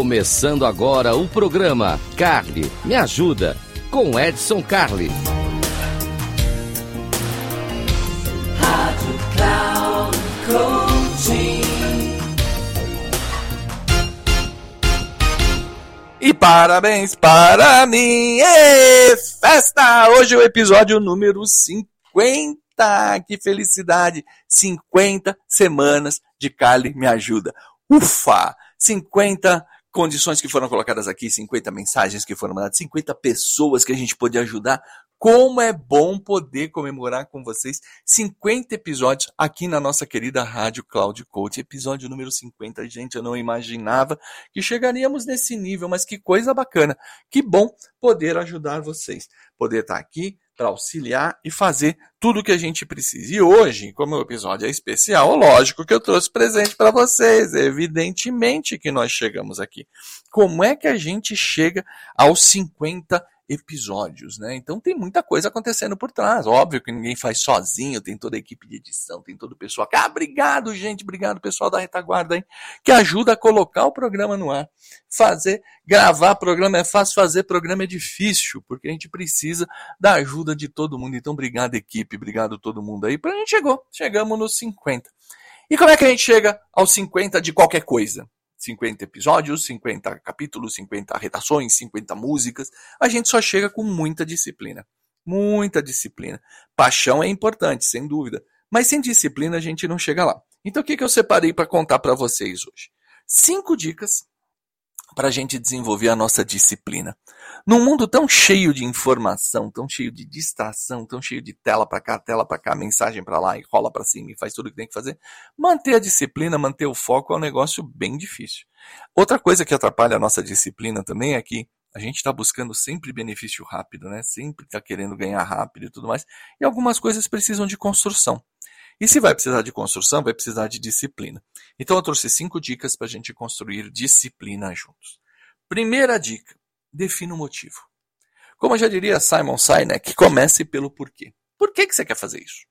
Começando agora o programa Carly Me Ajuda com Edson Carli. Rádio Cloud Coaching. E parabéns para mim! E festa! Hoje é o episódio número 50. Que felicidade! 50 semanas de Cali Me Ajuda. Ufa! 50 condições que foram colocadas aqui, 50 mensagens que foram mandadas, 50 pessoas que a gente pôde ajudar. Como é bom poder comemorar com vocês 50 episódios aqui na nossa querida Rádio Cloud Coach. Episódio número 50. Gente, eu não imaginava que chegaríamos nesse nível, mas que coisa bacana. Que bom poder ajudar vocês. Poder estar aqui para auxiliar e fazer tudo o que a gente precisa. E hoje, como o episódio é especial, lógico que eu trouxe presente para vocês. Evidentemente que nós chegamos aqui. Como é que a gente chega aos 50 episódios, né? Então tem muita coisa acontecendo por trás. Óbvio que ninguém faz sozinho, tem toda a equipe de edição, tem todo o pessoal. Ah, obrigado, gente, obrigado pessoal da retaguarda aí, que ajuda a colocar o programa no ar. Fazer, gravar programa é fácil, fazer programa é difícil, porque a gente precisa da ajuda de todo mundo. Então, obrigado equipe, obrigado todo mundo aí. Pra gente chegou, chegamos nos 50. E como é que a gente chega aos 50 de qualquer coisa? 50 episódios, 50 capítulos, 50 redações, 50 músicas. A gente só chega com muita disciplina. Muita disciplina. Paixão é importante, sem dúvida. Mas sem disciplina a gente não chega lá. Então o que, que eu separei para contar para vocês hoje? Cinco dicas para a gente desenvolver a nossa disciplina. Num mundo tão cheio de informação, tão cheio de distração, tão cheio de tela para cá, tela para cá, mensagem para lá e rola para cima e faz tudo o que tem que fazer, manter a disciplina, manter o foco é um negócio bem difícil. Outra coisa que atrapalha a nossa disciplina também é que a gente está buscando sempre benefício rápido, né? Sempre está querendo ganhar rápido e tudo mais. E algumas coisas precisam de construção. E se vai precisar de construção, vai precisar de disciplina. Então eu trouxe cinco dicas para a gente construir disciplina juntos. Primeira dica: defina o motivo. Como já diria Simon Sinek, comece pelo porquê. Por que, que você quer fazer isso?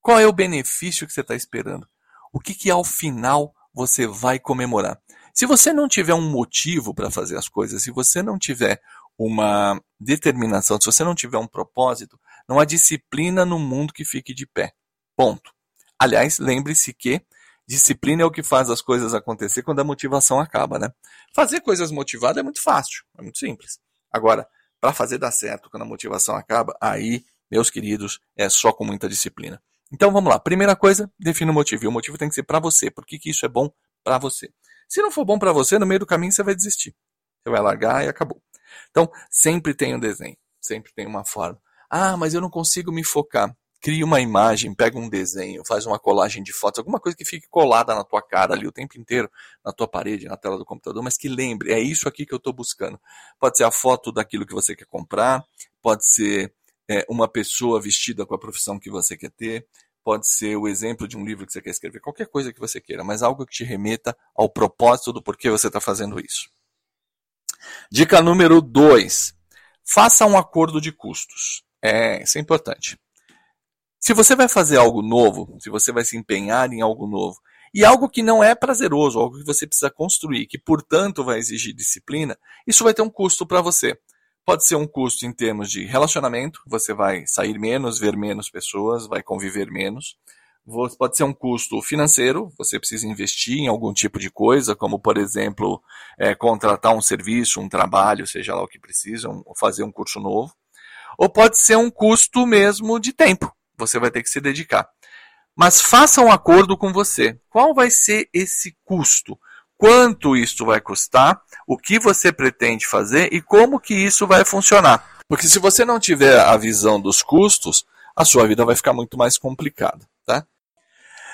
Qual é o benefício que você está esperando? O que, que ao final você vai comemorar? Se você não tiver um motivo para fazer as coisas, se você não tiver uma determinação, se você não tiver um propósito, não há disciplina no mundo que fique de pé. Ponto. Aliás, lembre-se que disciplina é o que faz as coisas acontecer quando a motivação acaba, né? Fazer coisas motivadas é muito fácil, é muito simples. Agora, para fazer dar certo quando a motivação acaba, aí, meus queridos, é só com muita disciplina. Então vamos lá. Primeira coisa, defina o motivo. E o motivo tem que ser para você. Por que, que isso é bom para você? Se não for bom para você, no meio do caminho você vai desistir. Você vai largar e acabou. Então, sempre tem um desenho, sempre tem uma forma. Ah, mas eu não consigo me focar cria uma imagem, pega um desenho, faz uma colagem de fotos, alguma coisa que fique colada na tua cara ali o tempo inteiro, na tua parede, na tela do computador, mas que lembre, é isso aqui que eu estou buscando. Pode ser a foto daquilo que você quer comprar, pode ser é, uma pessoa vestida com a profissão que você quer ter, pode ser o exemplo de um livro que você quer escrever, qualquer coisa que você queira, mas algo que te remeta ao propósito do porquê você está fazendo isso. Dica número 2. Faça um acordo de custos. É, isso é importante. Se você vai fazer algo novo, se você vai se empenhar em algo novo, e algo que não é prazeroso, algo que você precisa construir, que portanto vai exigir disciplina, isso vai ter um custo para você. Pode ser um custo em termos de relacionamento, você vai sair menos, ver menos pessoas, vai conviver menos. Pode ser um custo financeiro, você precisa investir em algum tipo de coisa, como por exemplo, é, contratar um serviço, um trabalho, seja lá o que precisam, ou fazer um curso novo. Ou pode ser um custo mesmo de tempo você vai ter que se dedicar. Mas faça um acordo com você. Qual vai ser esse custo? Quanto isso vai custar? O que você pretende fazer e como que isso vai funcionar? Porque se você não tiver a visão dos custos, a sua vida vai ficar muito mais complicada, tá?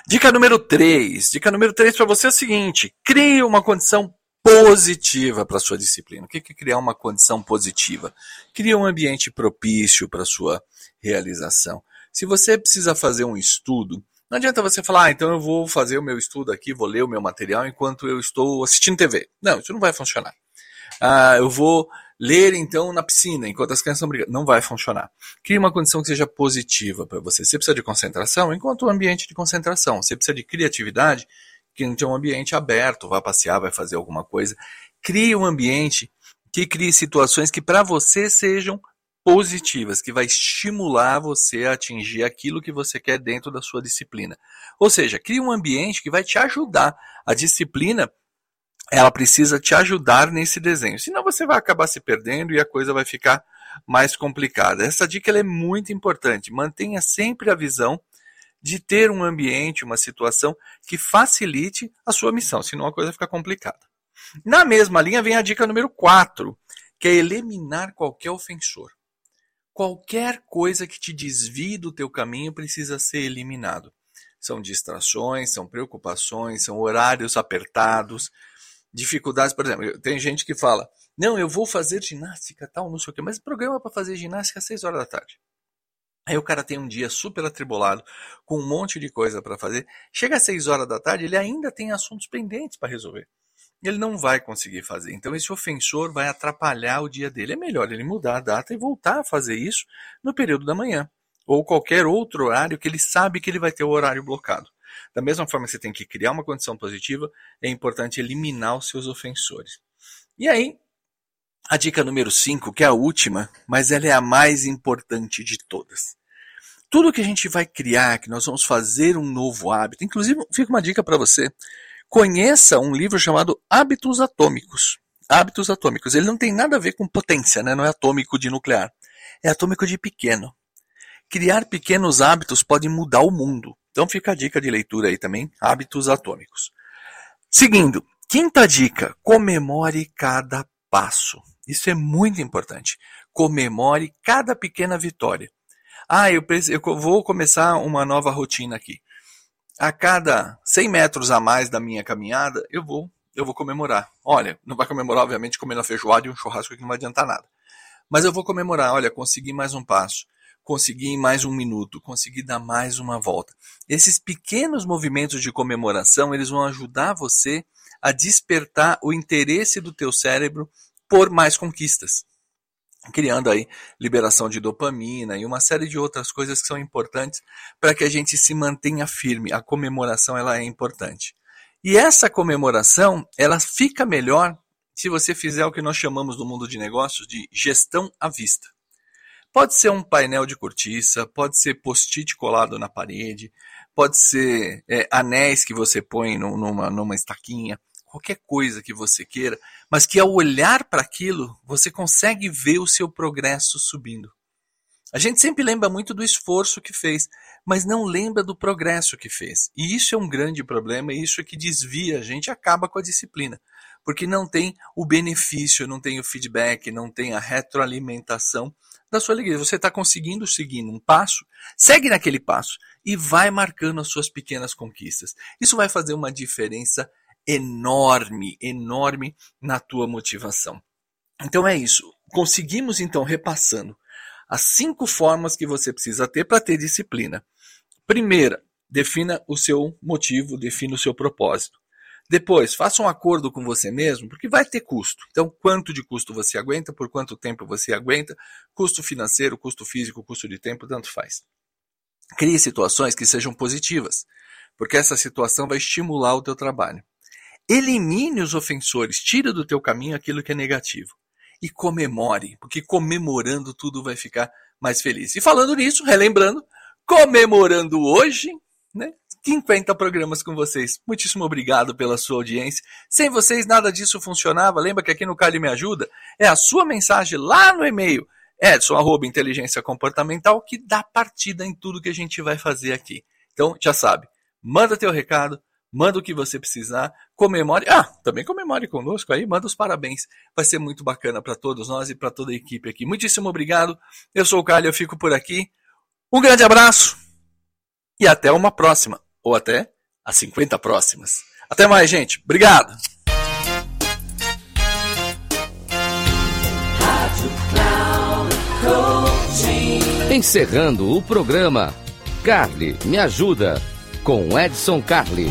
Dica número 3. Dica número 3 para você é o seguinte: crie uma condição positiva para sua disciplina. O que é criar uma condição positiva? Cria um ambiente propício para sua realização. Se você precisa fazer um estudo, não adianta você falar, ah, então eu vou fazer o meu estudo aqui, vou ler o meu material enquanto eu estou assistindo TV. Não, isso não vai funcionar. Ah, eu vou ler então na piscina enquanto as crianças estão brigando. Não vai funcionar. Crie uma condição que seja positiva para você. Você precisa de concentração, enquanto um ambiente de concentração. Você precisa de criatividade, que então um ambiente aberto, vá passear, vai fazer alguma coisa. Crie um ambiente que crie situações que para você sejam positivas, que vai estimular você a atingir aquilo que você quer dentro da sua disciplina. Ou seja, crie um ambiente que vai te ajudar. A disciplina, ela precisa te ajudar nesse desenho. Senão você vai acabar se perdendo e a coisa vai ficar mais complicada. Essa dica é muito importante. Mantenha sempre a visão de ter um ambiente, uma situação que facilite a sua missão, senão a coisa fica complicada. Na mesma linha vem a dica número 4, que é eliminar qualquer ofensor. Qualquer coisa que te desvie do teu caminho precisa ser eliminado. São distrações, são preocupações, são horários apertados, dificuldades, por exemplo, tem gente que fala: "Não, eu vou fazer ginástica, tal, não sei o quê", mas programa para fazer ginástica às 6 horas da tarde. Aí o cara tem um dia super atribulado, com um monte de coisa para fazer. Chega às 6 horas da tarde, ele ainda tem assuntos pendentes para resolver. Ele não vai conseguir fazer. Então esse ofensor vai atrapalhar o dia dele. É melhor ele mudar a data e voltar a fazer isso no período da manhã ou qualquer outro horário que ele sabe que ele vai ter o horário blocado. Da mesma forma que você tem que criar uma condição positiva, é importante eliminar os seus ofensores. E aí, a dica número 5, que é a última, mas ela é a mais importante de todas. Tudo que a gente vai criar, que nós vamos fazer um novo hábito, inclusive fica uma dica para você. Conheça um livro chamado Hábitos Atômicos. Hábitos Atômicos. Ele não tem nada a ver com potência, né? não é atômico de nuclear. É atômico de pequeno. Criar pequenos hábitos pode mudar o mundo. Então fica a dica de leitura aí também, Hábitos Atômicos. Seguindo, quinta dica, comemore cada passo. Isso é muito importante. Comemore cada pequena vitória. Ah, eu, eu vou começar uma nova rotina aqui. A cada 100 metros a mais da minha caminhada, eu vou, eu vou comemorar. Olha, não vai comemorar, obviamente, comendo a feijoada e um churrasco que não vai adiantar nada. Mas eu vou comemorar, olha, consegui mais um passo, consegui mais um minuto, consegui dar mais uma volta. Esses pequenos movimentos de comemoração, eles vão ajudar você a despertar o interesse do teu cérebro por mais conquistas, criando aí liberação de dopamina e uma série de outras coisas que são importantes para que a gente se mantenha firme. A comemoração ela é importante. E essa comemoração, ela fica melhor se você fizer o que nós chamamos no mundo de negócios de gestão à vista. Pode ser um painel de cortiça, pode ser post-it colado na parede, pode ser é, anéis que você põe numa, numa estaquinha, qualquer coisa que você queira, mas que ao olhar para aquilo, você consegue ver o seu progresso subindo. A gente sempre lembra muito do esforço que fez, mas não lembra do progresso que fez. E isso é um grande problema, e isso é que desvia a gente acaba com a disciplina. Porque não tem o benefício, não tem o feedback, não tem a retroalimentação da sua alegria. Você está conseguindo seguir um passo, segue naquele passo e vai marcando as suas pequenas conquistas. Isso vai fazer uma diferença enorme, enorme na tua motivação. Então é isso. Conseguimos então repassando as cinco formas que você precisa ter para ter disciplina. Primeira, defina o seu motivo, defina o seu propósito. Depois, faça um acordo com você mesmo, porque vai ter custo. Então, quanto de custo você aguenta, por quanto tempo você aguenta, custo financeiro, custo físico, custo de tempo, tanto faz. Crie situações que sejam positivas, porque essa situação vai estimular o teu trabalho. Elimine os ofensores, tira do teu caminho aquilo que é negativo. E comemore, porque comemorando tudo vai ficar mais feliz. E falando nisso, relembrando, comemorando hoje, né? 50 programas com vocês. Muitíssimo obrigado pela sua audiência. Sem vocês nada disso funcionava. Lembra que aqui no Cali Me Ajuda é a sua mensagem lá no e-mail edson arroba inteligência comportamental que dá partida em tudo que a gente vai fazer aqui. Então já sabe, manda teu recado, manda o que você precisar, comemore. Ah, também comemore conosco aí, manda os parabéns. Vai ser muito bacana para todos nós e para toda a equipe aqui. Muitíssimo obrigado. Eu sou o Carlos, eu fico por aqui. Um grande abraço e até uma próxima, ou até as 50 próximas. Até mais, gente. Obrigado. Encerrando o programa, Carly me ajuda com Edson Carli.